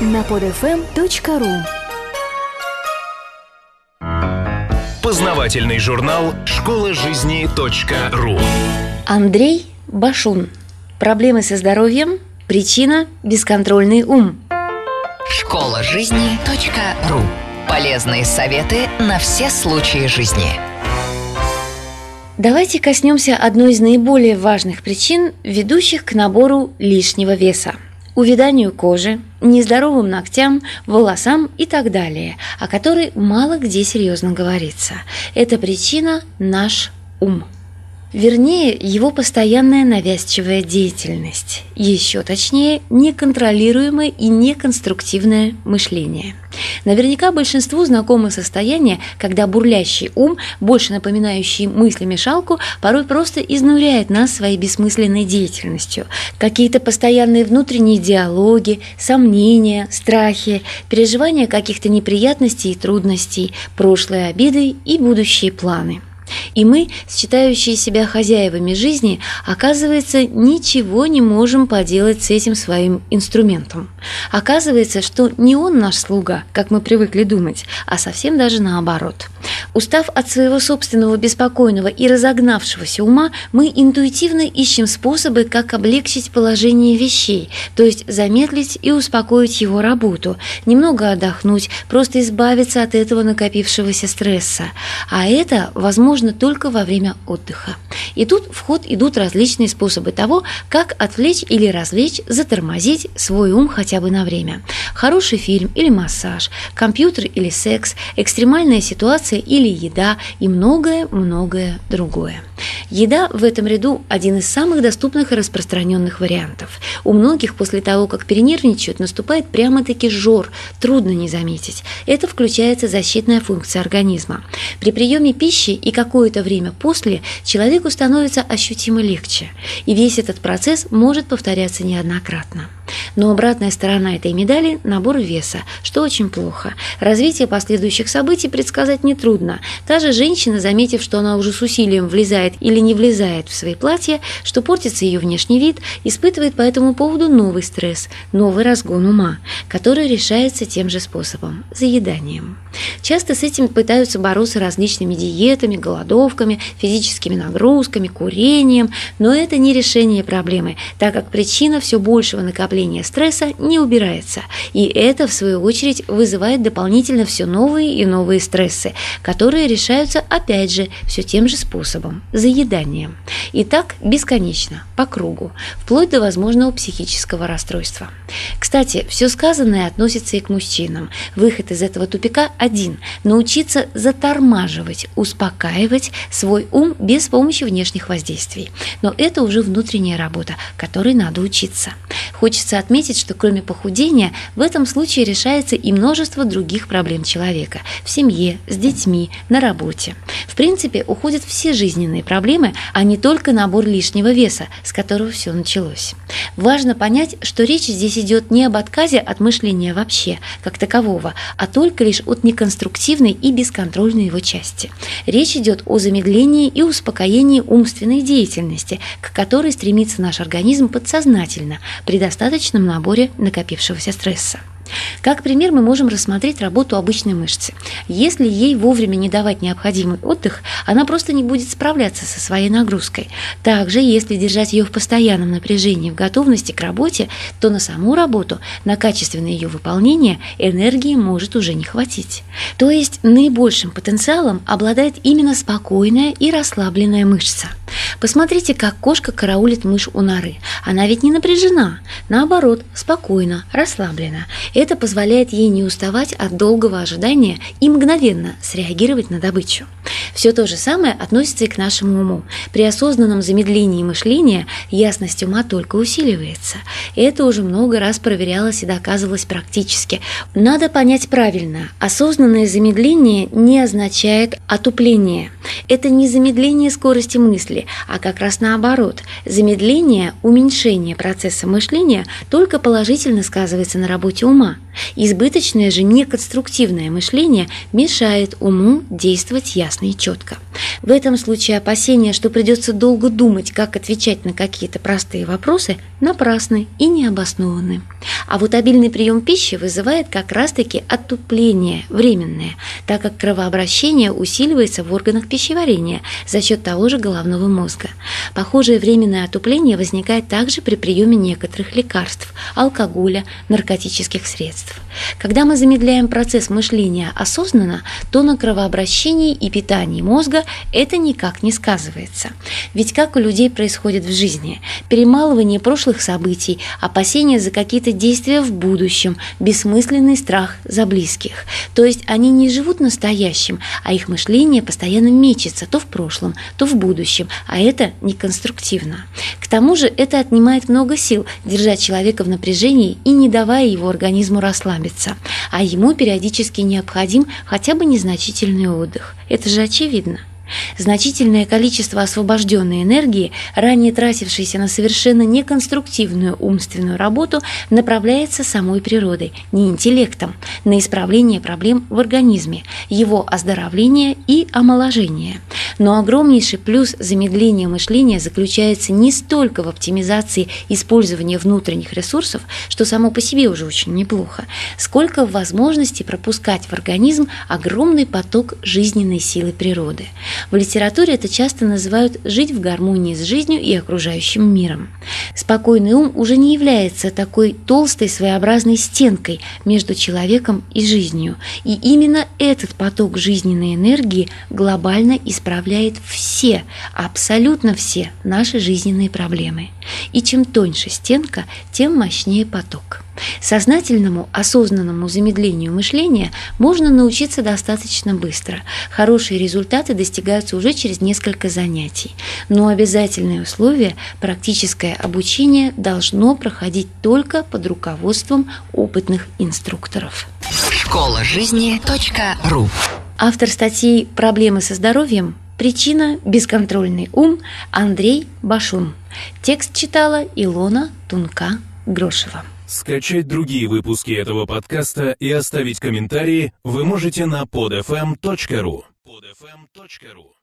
на podfm.ru Познавательный журнал «Школа жизни .ру» Андрей Башун. Проблемы со здоровьем. Причина – бесконтрольный ум. Школа жизни .ру Полезные советы на все случаи жизни. Давайте коснемся одной из наиболее важных причин, ведущих к набору лишнего веса – увяданию кожи, нездоровым ногтям, волосам и так далее, о которой мало где серьезно говорится. Это причина – наш ум. Вернее, его постоянная навязчивая деятельность, еще точнее, неконтролируемое и неконструктивное мышление. Наверняка большинству знакомо состояние, когда бурлящий ум, больше напоминающий мысли-мешалку, порой просто изнуряет нас своей бессмысленной деятельностью. Какие-то постоянные внутренние диалоги, сомнения, страхи, переживания каких-то неприятностей и трудностей, прошлые обиды и будущие планы – и мы, считающие себя хозяевами жизни, оказывается, ничего не можем поделать с этим своим инструментом. Оказывается, что не он наш слуга, как мы привыкли думать, а совсем даже наоборот. Устав от своего собственного беспокойного и разогнавшегося ума, мы интуитивно ищем способы, как облегчить положение вещей, то есть замедлить и успокоить его работу, немного отдохнуть, просто избавиться от этого накопившегося стресса. А это возможно только во время отдыха. И тут в ход идут различные способы того, как отвлечь или развлечь, затормозить свой ум хотя бы на время. Хороший фильм или массаж, компьютер или секс, экстремальная ситуация или еда и многое-многое другое. Еда в этом ряду один из самых доступных и распространенных вариантов. У многих после того, как перенервничают, наступает прямо-таки жор, трудно не заметить. Это включается защитная функция организма. При приеме пищи и какое-то время после человеку становится ощутимо легче, и весь этот процесс может повторяться неоднократно. Но обратная сторона этой медали – набор веса, что очень плохо. Развитие последующих событий предсказать нетрудно. Та же женщина, заметив, что она уже с усилием влезает или не влезает в свои платья, что портится ее внешний вид, испытывает по этому поводу новый стресс, новый разгон ума, который решается тем же способом – заеданием. Часто с этим пытаются бороться различными диетами, голодовками, физическими нагрузками, курением, но это не решение проблемы, так как причина все большего накопления стресса не убирается, и это, в свою очередь, вызывает дополнительно все новые и новые стрессы, которые решаются, опять же, все тем же способом – заеданием. И так бесконечно, по кругу, вплоть до возможного психического расстройства. Кстати, все сказанное относится и к мужчинам. Выход из этого тупика один – научиться затормаживать, успокаивать свой ум без помощи внешних воздействий. Но это уже внутренняя работа, которой надо учиться. Хочется отметить, что кроме похудения, в этом случае решается и множество других проблем человека – в семье, с детьми, на работе. В принципе, уходят все жизненные проблемы, а не только набор лишнего веса, с которого все началось. Важно понять, что речь здесь идет не об отказе от мышления вообще, как такового, а только лишь от неконструктивной и бесконтрольной его части. Речь идет о замедлении и успокоении умственной деятельности, к которой стремится наш организм подсознательно при достаточном наборе накопившегося стресса. Как пример мы можем рассмотреть работу обычной мышцы. Если ей вовремя не давать необходимый отдых, она просто не будет справляться со своей нагрузкой. Также, если держать ее в постоянном напряжении, в готовности к работе, то на саму работу, на качественное ее выполнение энергии может уже не хватить. То есть наибольшим потенциалом обладает именно спокойная и расслабленная мышца. Посмотрите, как кошка караулит мышь у норы. Она ведь не напряжена, наоборот, спокойна, расслаблена. Это позволяет ей не уставать от долгого ожидания и мгновенно среагировать на добычу. Все то же самое относится и к нашему уму. При осознанном замедлении мышления ясность ума только усиливается. Это уже много раз проверялось и доказывалось практически. Надо понять правильно. Осознанное замедление не означает отупление. Это не замедление скорости мысли, а как раз наоборот. Замедление, уменьшение процесса мышления только положительно сказывается на работе ума. Избыточное же неконструктивное мышление мешает уму действовать ясно и четко. В этом случае опасения, что придется долго думать, как отвечать на какие-то простые вопросы, напрасны и необоснованы. А вот обильный прием пищи вызывает как раз-таки отупление временное, так как кровообращение усиливается в органах пищеварения за счет того же головного мозга. Похожее временное отупление возникает также при приеме некоторых лекарств, алкоголя, наркотических средств. Когда мы замедляем процесс мышления осознанно, то на кровообращении и питании мозга это никак не сказывается. Ведь как у людей происходит в жизни? Перемалывание прошлых событий, опасения за какие-то действия в будущем, бессмысленный страх за близких. То есть они не живут настоящим, а их мышление постоянно мечется то в прошлом, то в будущем, а это неконструктивно. К тому же это отнимает много сил держать человека в напряжении и не давая его организму расслабиться, а ему периодически необходим хотя бы незначительный отдых. Это же очевидно. Значительное количество освобожденной энергии, ранее тратившейся на совершенно неконструктивную умственную работу, направляется самой природой, не интеллектом, на исправление проблем в организме, его оздоровление и омоложение. Но огромнейший плюс замедления мышления заключается не столько в оптимизации использования внутренних ресурсов, что само по себе уже очень неплохо, сколько в возможности пропускать в организм огромный поток жизненной силы природы. В литературе это часто называют «жить в гармонии с жизнью и окружающим миром». Спокойный ум уже не является такой толстой своеобразной стенкой между человеком и жизнью. И именно этот поток жизненной энергии глобально исправляет все, абсолютно все наши жизненные проблемы. И чем тоньше стенка, тем мощнее поток. Сознательному, осознанному замедлению мышления можно научиться достаточно быстро. Хорошие результаты достигаются уже через несколько занятий. Но обязательное условие – практическое обучение должно проходить только под руководством опытных инструкторов. Школа жизни .ру Автор статьи «Проблемы со здоровьем. Причина – бесконтрольный ум» Андрей Башун. Текст читала Илона Тунка-Грошева. Скачать другие выпуски этого подкаста и оставить комментарии вы можете на podfm.ru. podfm.ru